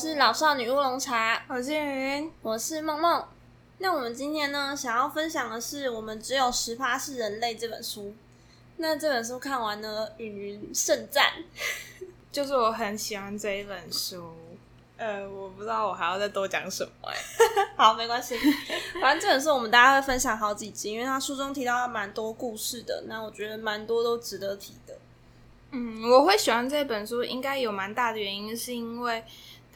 是老少女乌龙茶，我是云，我是梦梦。那我们今天呢，想要分享的是《我们只有十趴是人类》这本书。那这本书看完呢，云云盛赞，就是我很喜欢这一本书。呃，我不知道我还要再多讲什么哎。好，没关系。反正这本书我们大家会分享好几集，因为它书中提到蛮多故事的。那我觉得蛮多都值得提的。嗯，我会喜欢这本书，应该有蛮大的原因，是因为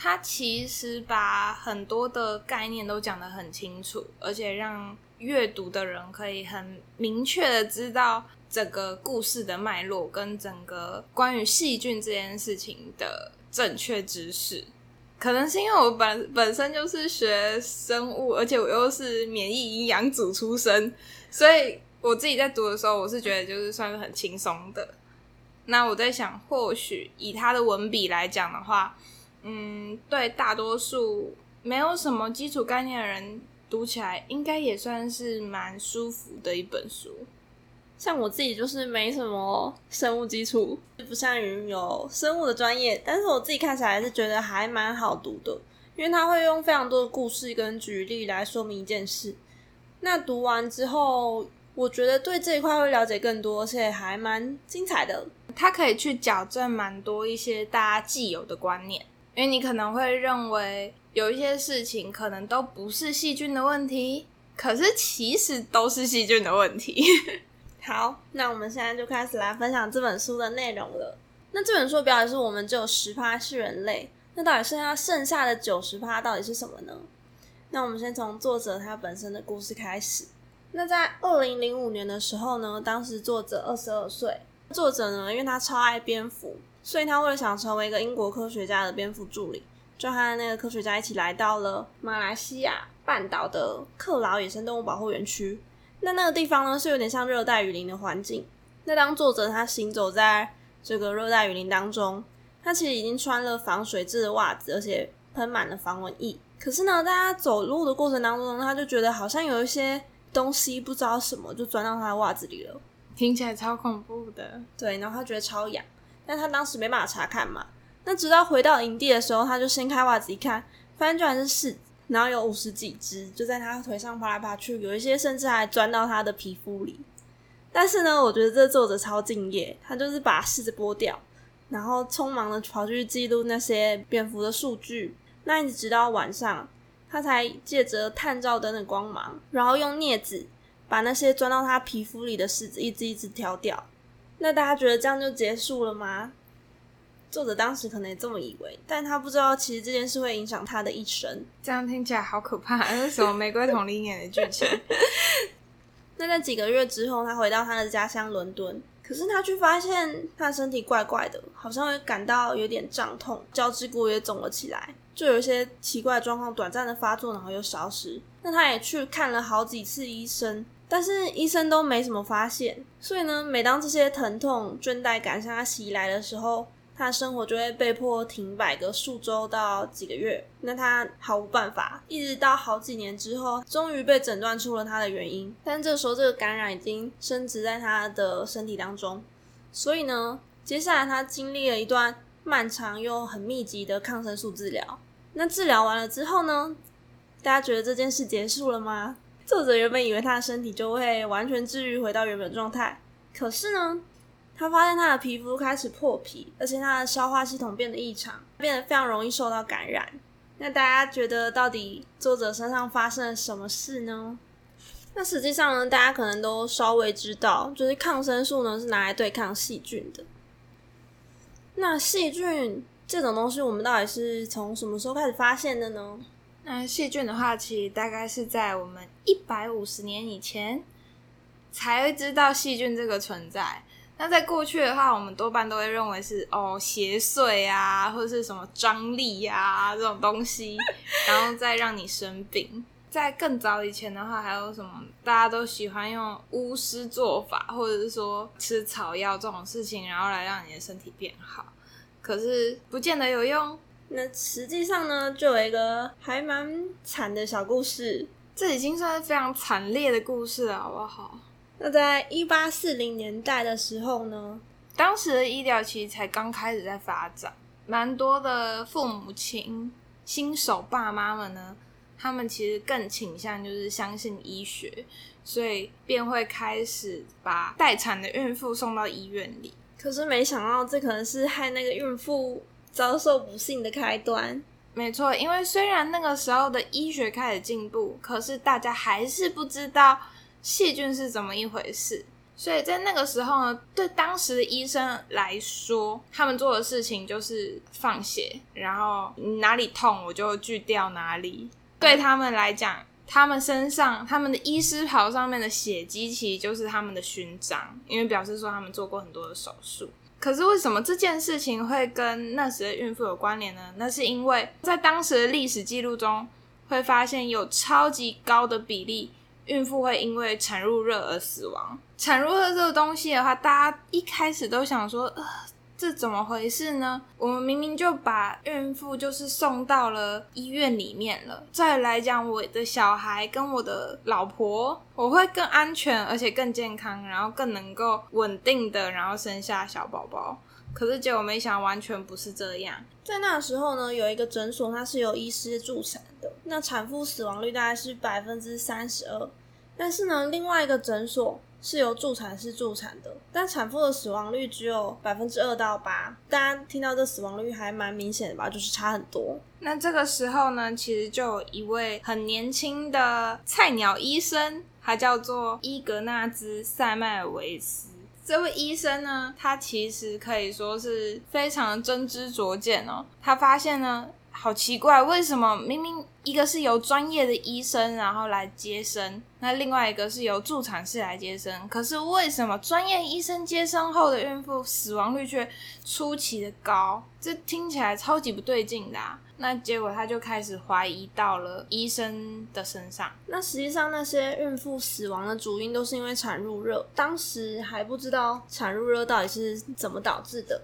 他其实把很多的概念都讲得很清楚，而且让阅读的人可以很明确的知道整个故事的脉络跟整个关于细菌这件事情的正确知识。可能是因为我本本身就是学生物，而且我又是免疫营养组出身，所以我自己在读的时候，我是觉得就是算是很轻松的。那我在想，或许以他的文笔来讲的话，嗯，对大多数没有什么基础概念的人读起来，应该也算是蛮舒服的一本书。像我自己就是没什么生物基础，不像云有生物的专业，但是我自己看起来是觉得还蛮好读的，因为他会用非常多的故事跟举例来说明一件事。那读完之后，我觉得对这一块会了解更多，而且还蛮精彩的。它可以去矫正蛮多一些大家既有的观念，因为你可能会认为有一些事情可能都不是细菌的问题，可是其实都是细菌的问题。好，那我们现在就开始来分享这本书的内容了。那这本书的标题是我们只有十趴是人类，那到底剩下剩下的九十趴到底是什么呢？那我们先从作者他本身的故事开始。那在二零零五年的时候呢，当时作者二十二岁，作者呢因为他超爱蝙蝠，所以他为了想成为一个英国科学家的蝙蝠助理，就和那个科学家一起来到了马来西亚半岛的克劳野生动物保护园区。那那个地方呢，是有点像热带雨林的环境。那当作者他行走在这个热带雨林当中，他其实已经穿了防水质的袜子，而且喷满了防蚊液。可是呢，在他走路的过程当中，他就觉得好像有一些东西不知道什么就钻到他的袜子里了，听起来超恐怖的。对，然后他觉得超痒，但他当时没办法查看嘛。那直到回到营地的时候，他就掀开袜子一看，发现居然是柿子。然后有五十几只就在他腿上爬来爬去，有一些甚至还钻到他的皮肤里。但是呢，我觉得这作者超敬业，他就是把柿子剥掉，然后匆忙的跑去记录那些蝙蝠的数据。那一直到晚上，他才借着探照灯的光芒，然后用镊子把那些钻到他皮肤里的柿子一只一只挑掉。那大家觉得这样就结束了吗？作者当时可能也这么以为，但他不知道，其实这件事会影响他的一生。这样听起来好可怕，是什么玫瑰同林演的剧情？那在几个月之后，他回到他的家乡伦敦，可是他却发现他的身体怪怪的，好像会感到有点胀痛，脚趾骨也肿了起来，就有一些奇怪的状况短暂的发作，然后又消失。那他也去看了好几次医生，但是医生都没什么发现。所以呢，每当这些疼痛、倦怠感向他袭来的时候，他的生活就会被迫停摆个数周到几个月，那他毫无办法，一直到好几年之后，终于被诊断出了他的原因。但这时候，这个感染已经升值在他的身体当中，所以呢，接下来他经历了一段漫长又很密集的抗生素治疗。那治疗完了之后呢，大家觉得这件事结束了吗？作者原本以为他的身体就会完全治愈，回到原本状态，可是呢？他发现他的皮肤开始破皮，而且他的消化系统变得异常，变得非常容易受到感染。那大家觉得到底作者身上发生了什么事呢？那实际上呢，大家可能都稍微知道，就是抗生素呢是拿来对抗细菌的。那细菌这种东西，我们到底是从什么时候开始发现的呢？那细菌的话，其实大概是在我们一百五十年以前才会知道细菌这个存在。那在过去的话，我们多半都会认为是哦邪祟啊，或者是什么张力呀这种东西，然后再让你生病。在更早以前的话，还有什么大家都喜欢用巫师做法，或者是说吃草药这种事情，然后来让你的身体变好。可是不见得有用。那实际上呢，就有一个还蛮惨的小故事，这已经算是非常惨烈的故事了，好不好？那在一八四零年代的时候呢，当时的医疗其实才刚开始在发展，蛮多的父母亲新手爸妈们呢，他们其实更倾向就是相信医学，所以便会开始把待产的孕妇送到医院里。可是没想到，这可能是害那个孕妇遭受不幸的开端。没错，因为虽然那个时候的医学开始进步，可是大家还是不知道细菌是怎么一回事。所以在那个时候呢，对当时的医生来说，他们做的事情就是放血，然后哪里痛我就锯掉哪里。对他们来讲，他们身上他们的医师袍上面的血迹，其实就是他们的勋章，因为表示说他们做过很多的手术。可是为什么这件事情会跟那时的孕妇有关联呢？那是因为在当时的历史记录中，会发现有超级高的比例孕妇会因为产褥热而死亡。产褥热这个东西的话，大家一开始都想说，是怎么回事呢？我们明明就把孕妇就是送到了医院里面了。再来讲，我的小孩跟我的老婆，我会更安全，而且更健康，然后更能够稳定的，然后生下小宝宝。可是结果没想，完全不是这样。在那时候呢，有一个诊所，它是由医师助产的，那产妇死亡率大概是百分之三十二。但是呢，另外一个诊所。是由助产士助产的，但产妇的死亡率只有百分之二到八。大家听到这死亡率还蛮明显的吧？就是差很多。那这个时候呢，其实就有一位很年轻的菜鸟医生，他叫做伊格纳兹·塞麦尔维斯。这位医生呢，他其实可以说是非常真知灼见哦。他发现呢。好奇怪，为什么明明一个是由专业的医生然后来接生，那另外一个是由助产士来接生，可是为什么专业医生接生后的孕妇死亡率却出奇的高？这听起来超级不对劲的。那结果他就开始怀疑到了医生的身上。那实际上那些孕妇死亡的主因都是因为产褥热，当时还不知道产褥热到底是怎么导致的。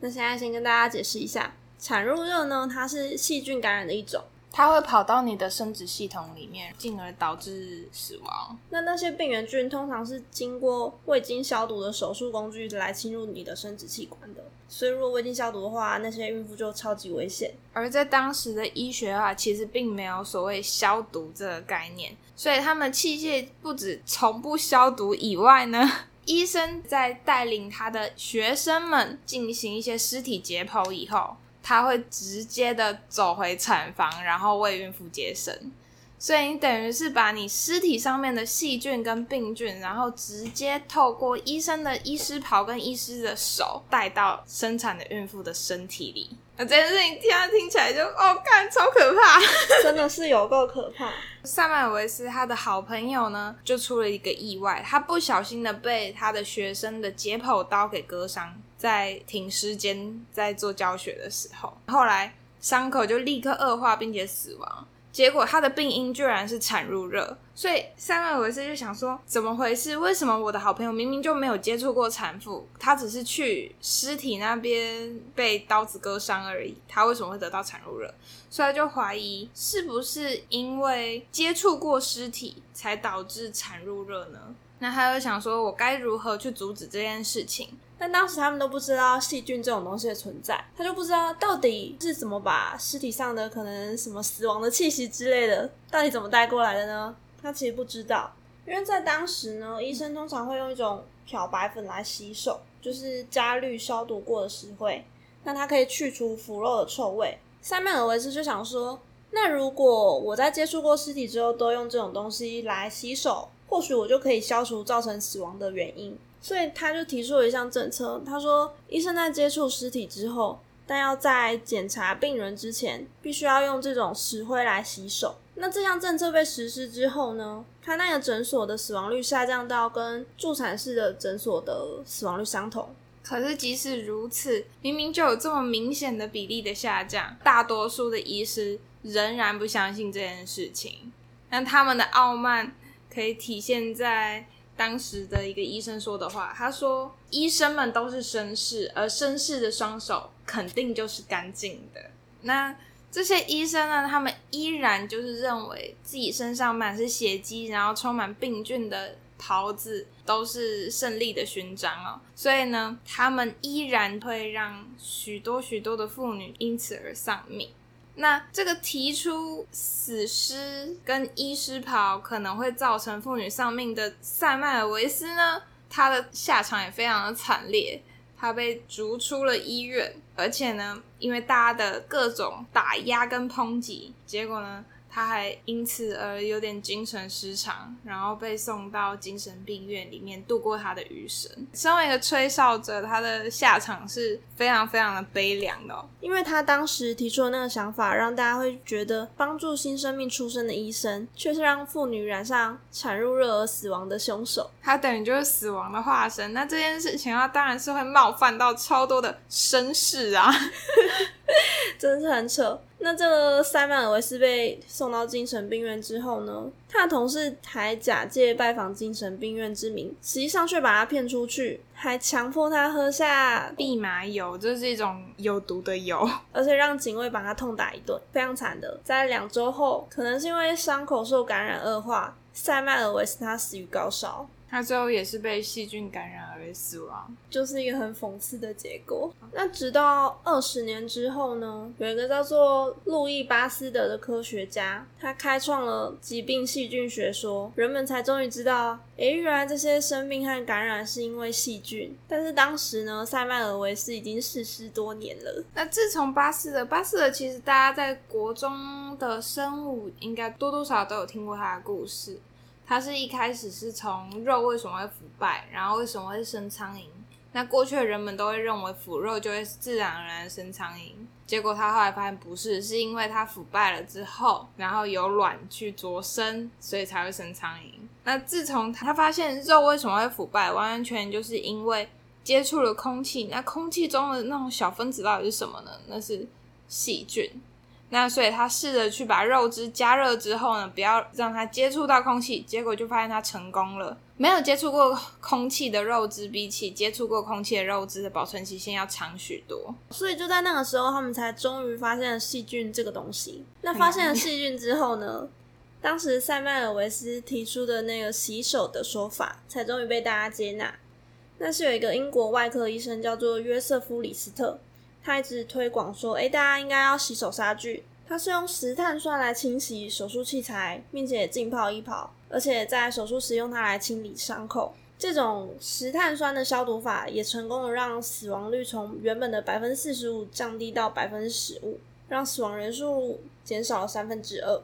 那现在先跟大家解释一下。产褥热呢，它是细菌感染的一种，它会跑到你的生殖系统里面，进而导致死亡。那那些病原菌通常是经过未经消毒的手术工具来侵入你的生殖器官的，所以如果未经消毒的话，那些孕妇就超级危险。而在当时的医学啊，其实并没有所谓消毒这个概念，所以他们器械不止从不消毒以外呢，医生在带领他的学生们进行一些尸体解剖以后。他会直接的走回产房，然后为孕妇接生，所以你等于是把你尸体上面的细菌跟病菌，然后直接透过医生的医师袍跟医师的手带到生产的孕妇的身体里。那这件事情听听起来就哦，看超可怕，真的是有够可怕。萨麦尔维斯他的好朋友呢，就出了一个意外，他不小心的被他的学生的解剖刀给割伤。在停尸间在做教学的时候，后来伤口就立刻恶化，并且死亡。结果他的病因居然是产褥热，所以塞麦维斯就想说：怎么回事？为什么我的好朋友明明就没有接触过产妇，他只是去尸体那边被刀子割伤而已，他为什么会得到产褥热？所以他就怀疑是不是因为接触过尸体才导致产褥热呢？那他就想说：我该如何去阻止这件事情？但当时他们都不知道细菌这种东西的存在，他就不知道到底是怎么把尸体上的可能什么死亡的气息之类的，到底怎么带过来的呢？他其实不知道，因为在当时呢，医生通常会用一种漂白粉来洗手，就是加氯消毒过的石灰，那它可以去除腐肉的臭味。塞缪尔维斯就想说，那如果我在接触过尸体之后都用这种东西来洗手，或许我就可以消除造成死亡的原因。所以他就提出了一项政策，他说，医生在接触尸体之后，但要在检查病人之前，必须要用这种石灰来洗手。那这项政策被实施之后呢，他那个诊所的死亡率下降到跟助产士的诊所的死亡率相同。可是即使如此，明明就有这么明显的比例的下降，大多数的医师仍然不相信这件事情。那他们的傲慢可以体现在。当时的一个医生说的话，他说：“医生们都是绅士，而绅士的双手肯定就是干净的。”那这些医生呢？他们依然就是认为自己身上满是血迹，然后充满病菌的袍子都是胜利的勋章哦。所以呢，他们依然会让许多许多的妇女因此而丧命。那这个提出死尸跟医师袍可能会造成妇女丧命的塞麦尔维斯呢，他的下场也非常的惨烈，他被逐出了医院，而且呢，因为大家的各种打压跟抨击，结果呢。他还因此而有点精神失常，然后被送到精神病院里面度过他的余生。身为一个吹哨者，他的下场是非常非常的悲凉的，因为他当时提出的那个想法，让大家会觉得帮助新生命出生的医生，却是让妇女染上产褥热而死亡的凶手。他等于就是死亡的化身。那这件事情他，当然是会冒犯到超多的绅士啊，真的是很扯。那这个塞曼尔维斯被送到精神病院之后呢，他的同事还假借拜访精神病院之名，实际上却把他骗出去，还强迫他喝下蓖麻油，这是一种有毒的油，而且让警卫把他痛打一顿，非常惨的。在两周后，可能是因为伤口受感染恶化，塞曼尔维斯他死于高烧。他最后也是被细菌感染而死亡，就是一个很讽刺的结果。那直到二十年之后呢，有一个叫做路易巴斯德的科学家，他开创了疾病细菌学说，人们才终于知道，诶，原来这些生病和感染是因为细菌。但是当时呢，塞麦尔维斯已经逝世多年了。那自从巴斯德，巴斯德其实大家在国中的生物应该多多少少都有听过他的故事。它是一开始是从肉为什么会腐败，然后为什么会生苍蝇？那过去的人们都会认为腐肉就会自然而然生苍蝇，结果他后来发现不是，是因为它腐败了之后，然后有卵去着生，所以才会生苍蝇。那自从他发现肉为什么会腐败，完完全就是因为接触了空气，那空气中的那种小分子到底是什么呢？那是细菌。那所以他试着去把肉汁加热之后呢，不要让它接触到空气，结果就发现它成功了。没有接触过空气的肉汁，比起接触过空气的肉汁的保存期限要长许多。所以就在那个时候，他们才终于发现了细菌这个东西。那发现了细菌之后呢，当时塞麦尔维斯提出的那个洗手的说法，才终于被大家接纳。那是有一个英国外科医生叫做约瑟夫·李斯特。他一直推广说：“哎，大家应该要洗手杀菌。”他是用石碳酸来清洗手术器材，并且浸泡一泡，而且在手术时用它来清理伤口。这种石碳酸的消毒法也成功的让死亡率从原本的百分之四十五降低到百分之十五，让死亡人数减少了三分之二。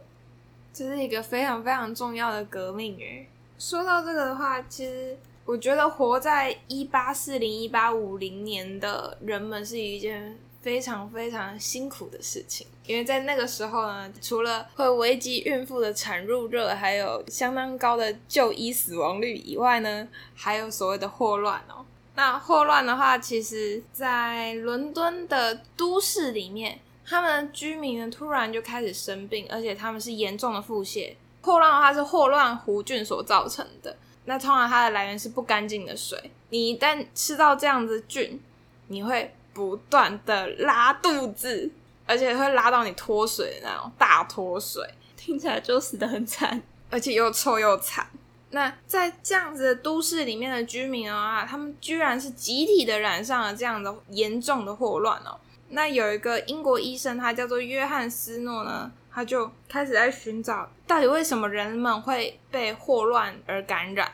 这是一个非常非常重要的革命诶。说到这个的话，其实。我觉得活在一八四零一八五零年的人们是一件非常非常辛苦的事情，因为在那个时候呢，除了会危及孕妇的产褥热，还有相当高的就医死亡率以外呢，还有所谓的霍乱哦。那霍乱的话，其实在伦敦的都市里面，他们的居民呢突然就开始生病，而且他们是严重的腹泻。霍乱的话是霍乱弧菌所造成的。那通常它的来源是不干净的水，你一旦吃到这样子菌，你会不断的拉肚子，而且会拉到你脱水的那种大脱水，听起来就死得很惨，而且又臭又惨。那在这样子的都市里面的居民啊，他们居然是集体的染上了这样的严重的霍乱哦。那有一个英国医生，他叫做约翰斯诺呢。他就开始在寻找，到底为什么人们会被霍乱而感染？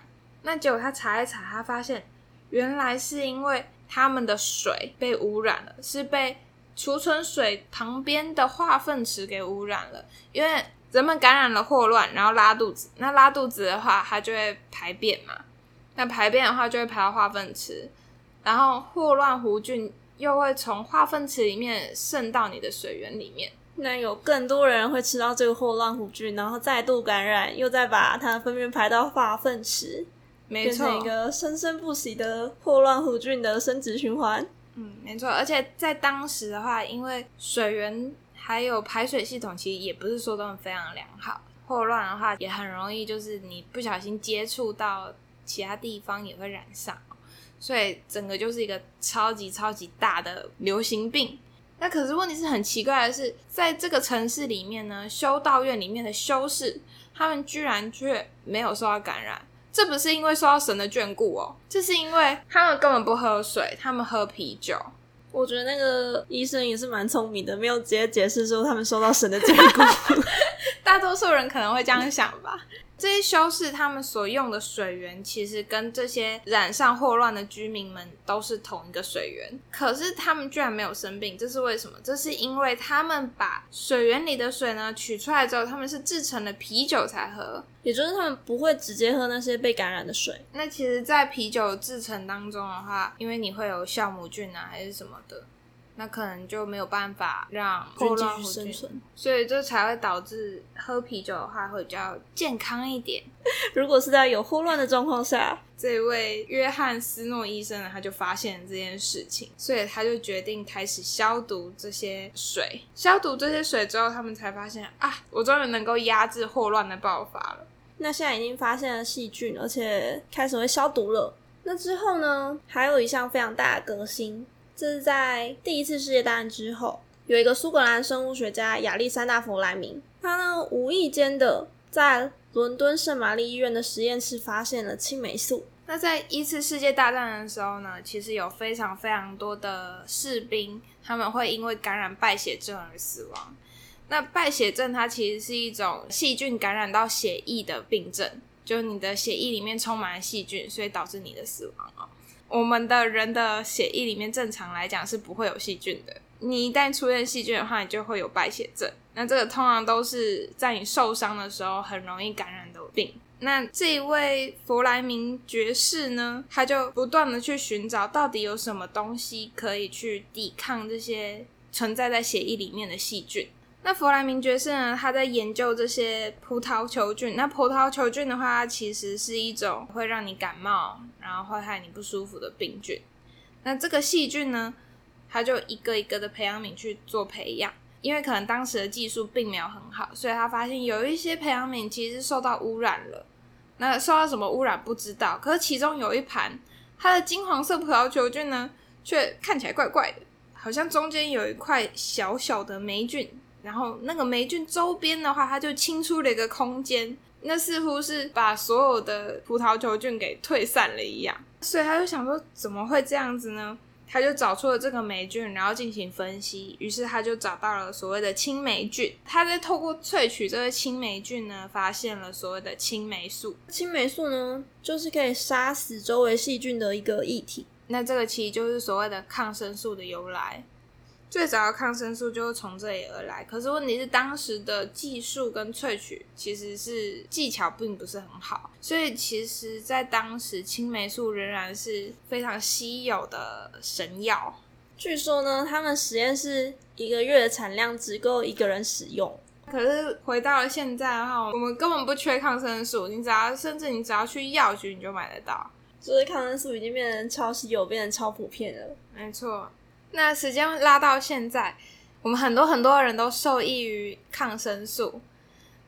那结果他查一查，他发现原来是因为他们的水被污染了，是被储存水旁边的化粪池给污染了。因为人们感染了霍乱，然后拉肚子，那拉肚子的话，它就会排便嘛。那排便的话，就会排到化粪池，然后霍乱弧菌又会从化粪池里面渗到你的水源里面。那有更多人会吃到这个霍乱弧菌，然后再度感染，又再把它的粪便排到化粪池，变成一个生生不息的霍乱弧菌的生殖循环。嗯，没错。而且在当时的话，因为水源还有排水系统其实也不是说都非常良好，霍乱的话也很容易就是你不小心接触到其他地方也会染上，所以整个就是一个超级超级大的流行病。那可是问题是很奇怪的是，在这个城市里面呢，修道院里面的修士，他们居然却没有受到感染。这不是因为受到神的眷顾哦，这是因为他们根本不喝水，他们喝啤酒。我觉得那个医生也是蛮聪明的，没有直接解释说他们受到神的眷顾。大多数人可能会这样想吧。这些修士他们所用的水源，其实跟这些染上霍乱的居民们都是同一个水源，可是他们居然没有生病，这是为什么？这是因为他们把水源里的水呢取出来之后，他们是制成了啤酒才喝，也就是他们不会直接喝那些被感染的水。那其实，在啤酒制成当中的话，因为你会有酵母菌啊，还是什么的。那可能就没有办法让菌继续生存，所以这才会导致喝啤酒的话会比较健康一点。如果是在有霍乱的状况下，这位约翰斯诺医生呢，他就发现这件事情，所以他就决定开始消毒这些水。消毒这些水之后，他们才发现啊，我终于能够压制霍乱的爆发了。那现在已经发现了细菌，而且开始会消毒了。那之后呢，还有一项非常大的革新。这是在第一次世界大战之后，有一个苏格兰生物学家亚历山大·弗莱明，他呢无意间的在伦敦圣玛丽医院的实验室发现了青霉素。那在一次世界大战的时候呢，其实有非常非常多的士兵，他们会因为感染败血症而死亡。那败血症它其实是一种细菌感染到血液的病症，就是你的血液里面充满了细菌，所以导致你的死亡啊。我们的人的血液里面正常来讲是不会有细菌的。你一旦出现细菌的话，你就会有败血症。那这个通常都是在你受伤的时候很容易感染的病。那这一位弗莱明爵士呢，他就不断的去寻找到底有什么东西可以去抵抗这些存在在血液里面的细菌。那弗莱明爵士呢？他在研究这些葡萄球菌。那葡萄球菌的话，其实是一种会让你感冒，然后会害你不舒服的病菌。那这个细菌呢，他就一个一个的培养皿去做培养，因为可能当时的技术并没有很好，所以他发现有一些培养皿其实受到污染了。那受到什么污染不知道，可是其中有一盘，它的金黄色葡萄球菌呢，却看起来怪怪的，好像中间有一块小小的霉菌。然后那个霉菌周边的话，它就清出了一个空间，那似乎是把所有的葡萄球菌给退散了一样。所以他就想说，怎么会这样子呢？他就找出了这个霉菌，然后进行分析。于是他就找到了所谓的青霉菌。他在透过萃取这个青霉菌呢，发现了所谓的青霉素。青霉素呢，就是可以杀死周围细菌的一个液体。那这个其实就是所谓的抗生素的由来。最早的抗生素就是从这里而来，可是问题是当时的技术跟萃取其实是技巧并不是很好，所以其实在当时青霉素仍然是非常稀有的神药。据说呢，他们实验室一个月的产量只够一个人使用。可是回到了现在的话，我们根本不缺抗生素，你只要甚至你只要去药局你就买得到。所以抗生素已经变成超稀有，变成超普遍了。没错。那时间拉到现在，我们很多很多人都受益于抗生素。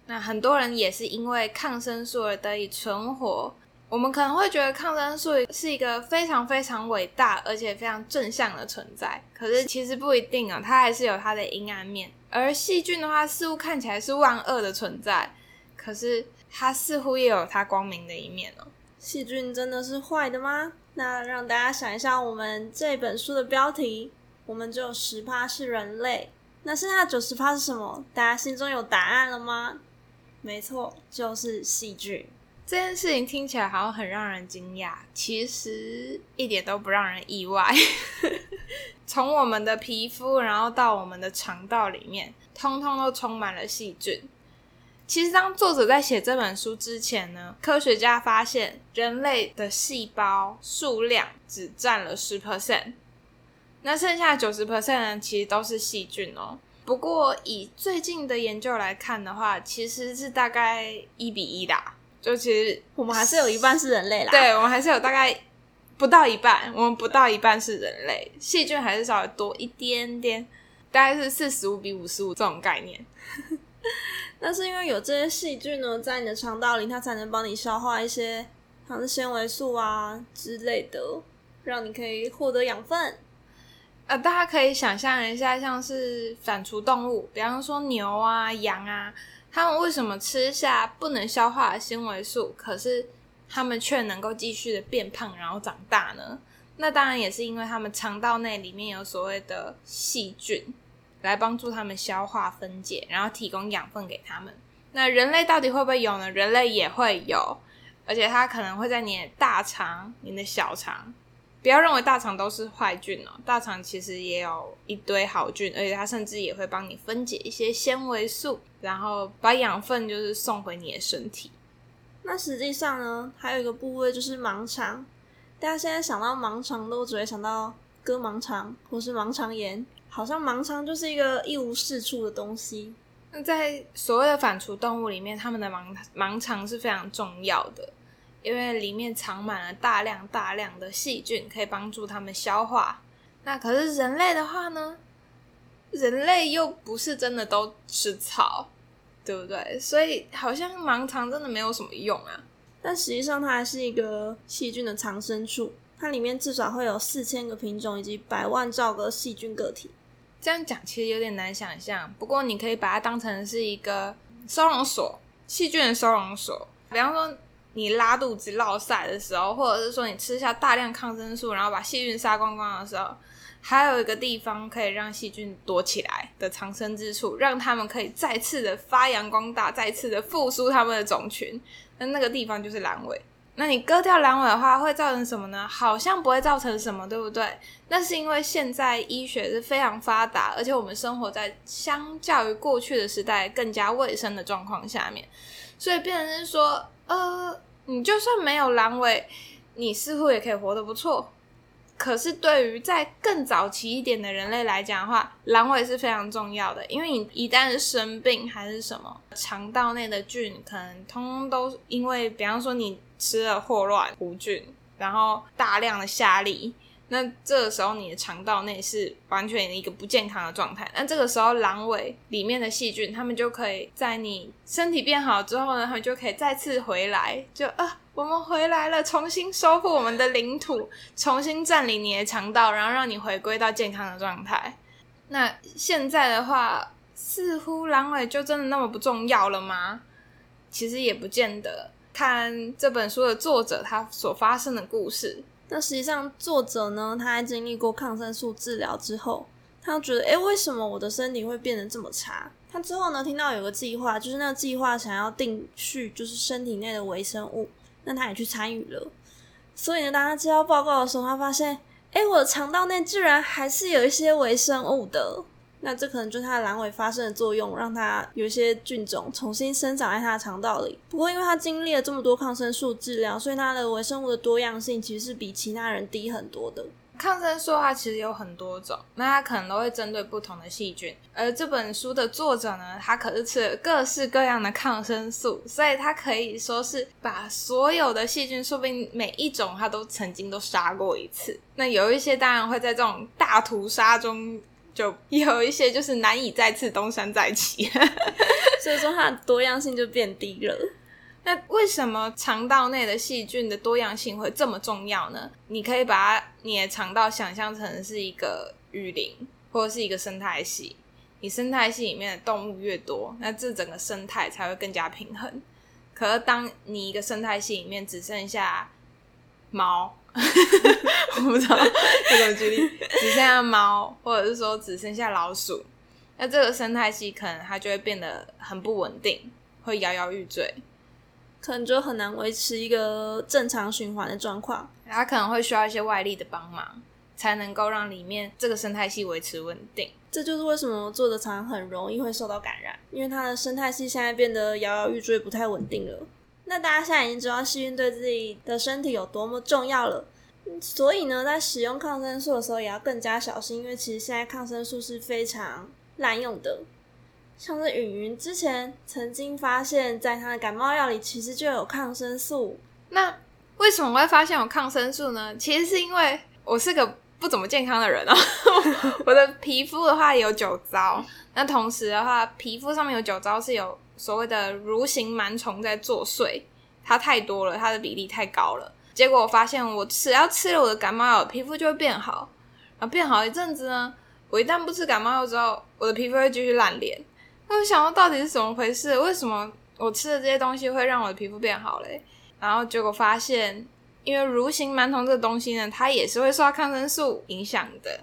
那很多人也是因为抗生素而得以存活。我们可能会觉得抗生素是一个非常非常伟大而且非常正向的存在，可是其实不一定啊，它还是有它的阴暗面。而细菌的话，似乎看起来是万恶的存在，可是它似乎也有它光明的一面哦。细菌真的是坏的吗？那让大家想一下，我们这本书的标题。我们只有十趴是人类，那剩下九十趴是什么？大家心中有答案了吗？没错，就是细菌。这件事情听起来好像很让人惊讶，其实一点都不让人意外。从我们的皮肤，然后到我们的肠道里面，通通都充满了细菌。其实，当作者在写这本书之前呢，科学家发现人类的细胞数量只占了十 percent。那剩下九十 percent 呢，其实都是细菌哦。不过以最近的研究来看的话，其实是大概一比一的，就其实我们还是有一半是人类啦。对，我们还是有大概不到一半，我们不到一半是人类，细菌还是稍微多一点点，大概是四十五比五十五这种概念。那是因为有这些细菌呢，在你的肠道里，它才能帮你消化一些像是纤维素啊之类的，让你可以获得养分。呃，大家可以想象一下，像是反刍动物，比方说牛啊、羊啊，它们为什么吃下不能消化的纤维素，可是它们却能够继续的变胖，然后长大呢？那当然也是因为他们肠道内里面有所谓的细菌，来帮助他们消化分解，然后提供养分给他们。那人类到底会不会有呢？人类也会有，而且它可能会在你的大肠、你的小肠。不要认为大肠都是坏菌哦，大肠其实也有一堆好菌，而且它甚至也会帮你分解一些纤维素，然后把养分就是送回你的身体。那实际上呢，还有一个部位就是盲肠。大家现在想到盲肠都只会想到割盲肠或是盲肠炎，好像盲肠就是一个一无是处的东西。那在所谓的反刍动物里面，它们的盲盲肠是非常重要的。因为里面藏满了大量大量的细菌，可以帮助它们消化。那可是人类的话呢？人类又不是真的都吃草，对不对？所以好像盲肠真的没有什么用啊。但实际上，它还是一个细菌的藏身处。它里面至少会有四千个品种以及百万兆个细菌个体。这样讲其实有点难想象，不过你可以把它当成是一个收容所，细菌的收容所。比方说。你拉肚子、落塞的时候，或者是说你吃下大量抗生素，然后把细菌杀光光的时候，还有一个地方可以让细菌躲起来的藏身之处，让他们可以再次的发扬光大，再次的复苏他们的种群。那那个地方就是阑尾。那你割掉阑尾的话，会造成什么呢？好像不会造成什么，对不对？那是因为现在医学是非常发达，而且我们生活在相较于过去的时代更加卫生的状况下面，所以变成是说，呃。你就算没有阑尾，你似乎也可以活得不错。可是对于在更早期一点的人类来讲的话，阑尾是非常重要的，因为你一旦生病还是什么，肠道内的菌可能通通都因为，比方说你吃了霍乱弧菌，然后大量的下痢。那这个时候，你的肠道内是完全一个不健康的状态。那这个时候，阑尾里面的细菌，它们就可以在你身体变好之后呢，它们就可以再次回来，就啊，我们回来了，重新收复我们的领土，重新占领你的肠道，然后让你回归到健康的状态。那现在的话，似乎阑尾就真的那么不重要了吗？其实也不见得。看这本书的作者他所发生的故事。那实际上，作者呢，他在经历过抗生素治疗之后，他觉得，哎，为什么我的身体会变得这么差？他之后呢，听到有个计划，就是那个计划想要定序，就是身体内的微生物，那他也去参与了。所以呢，当他接到报告的时候，他发现，哎，我的肠道内居然还是有一些微生物的。那这可能就是它的阑尾发生的作用，让它有一些菌种重新生长在它的肠道里。不过，因为它经历了这么多抗生素治疗，所以它的微生物的多样性其实是比其他人低很多的。抗生素它其实有很多种，那它可能都会针对不同的细菌。而这本书的作者呢，他可是吃了各式各样的抗生素，所以他可以说是把所有的细菌，说不定每一种他都曾经都杀过一次。那有一些当然会在这种大屠杀中。就有一些就是难以再次东山再起，所以说它的多样性就变低了。那为什么肠道内的细菌的多样性会这么重要呢？你可以把你的肠道想象成是一个雨林，或者是一个生态系。你生态系里面的动物越多，那这整个生态才会更加平衡。可是当你一个生态系里面只剩下猫，我不知道怎么举例，只剩下猫，或者是说只剩下老鼠，那这个生态系可能它就会变得很不稳定，会摇摇欲坠，可能就很难维持一个正常循环的状况。它可能会需要一些外力的帮忙，才能够让里面这个生态系维持稳定。这就是为什么做的常很容易会受到感染，因为它的生态系现在变得摇摇欲坠，不太稳定了。那大家现在已经知道细菌对自己的身体有多么重要了，所以呢，在使用抗生素的时候也要更加小心，因为其实现在抗生素是非常滥用的。像是允云之前曾经发现，在他的感冒药里其实就有抗生素。那为什么会发现有抗生素呢？其实是因为我是个不怎么健康的人啊，我的皮肤的话有酒糟，那同时的话，皮肤上面有酒糟是有。所谓的蠕形螨虫在作祟，它太多了，它的比例太高了。结果我发现，我只要吃了我的感冒药，皮肤就会变好。然后变好一阵子呢，我一旦不吃感冒药之后，我的皮肤会继续烂脸。那我想到到底是怎么回事？为什么我吃的这些东西会让我的皮肤变好嘞？然后结果发现，因为蠕形螨虫这个东西呢，它也是会受到抗生素影响的。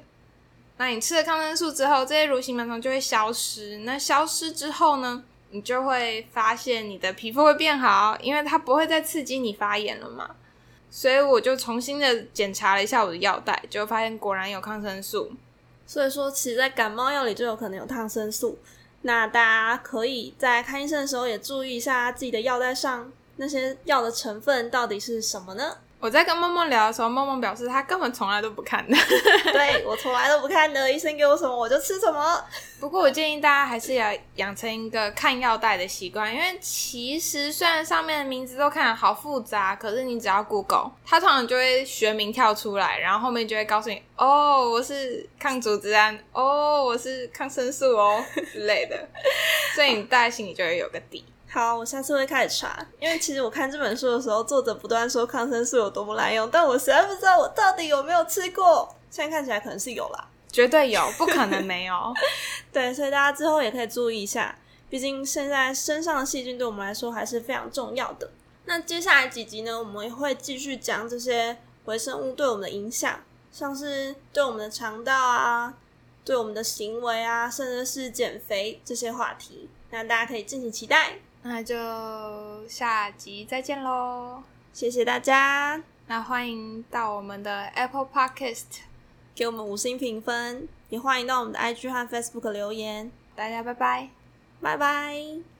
那你吃了抗生素之后，这些蠕形螨虫就会消失。那消失之后呢，你就会发现你的皮肤会变好，因为它不会再刺激你发炎了嘛。所以我就重新的检查了一下我的药袋，就发现果然有抗生素。所以说，其实，在感冒药里就有可能有抗生素。那大家可以在看医生的时候也注意一下自己的药袋上那些药的成分到底是什么呢？我在跟梦梦聊的时候，梦梦表示她根本从来都不看的。对我从来都不看的，医生给我什么我就吃什么。不过我建议大家还是要养成一个看药袋的习惯，因为其实虽然上面的名字都看着好复杂，可是你只要 Google，它通常就会学名跳出来，然后后面就会告诉你，哦，我是抗组织胺，哦，我是抗生素哦之类的，所以你大概心里就会有个底。好，我下次会开始查，因为其实我看这本书的时候，作者不断说抗生素有多么滥用，但我实在不知道我到底有没有吃过。现在看起来可能是有啦，绝对有，不可能没有。对，所以大家之后也可以注意一下，毕竟现在身上的细菌对我们来说还是非常重要的。那接下来几集呢，我们也会继续讲这些微生物对我们的影响，像是对我们的肠道啊，对我们的行为啊，甚至是减肥这些话题。那大家可以敬请期待。那就下集再见喽！谢谢大家。那欢迎到我们的 Apple Podcast 给我们五星评分，也欢迎到我们的 IG 和 Facebook 留言。大家拜拜，拜拜。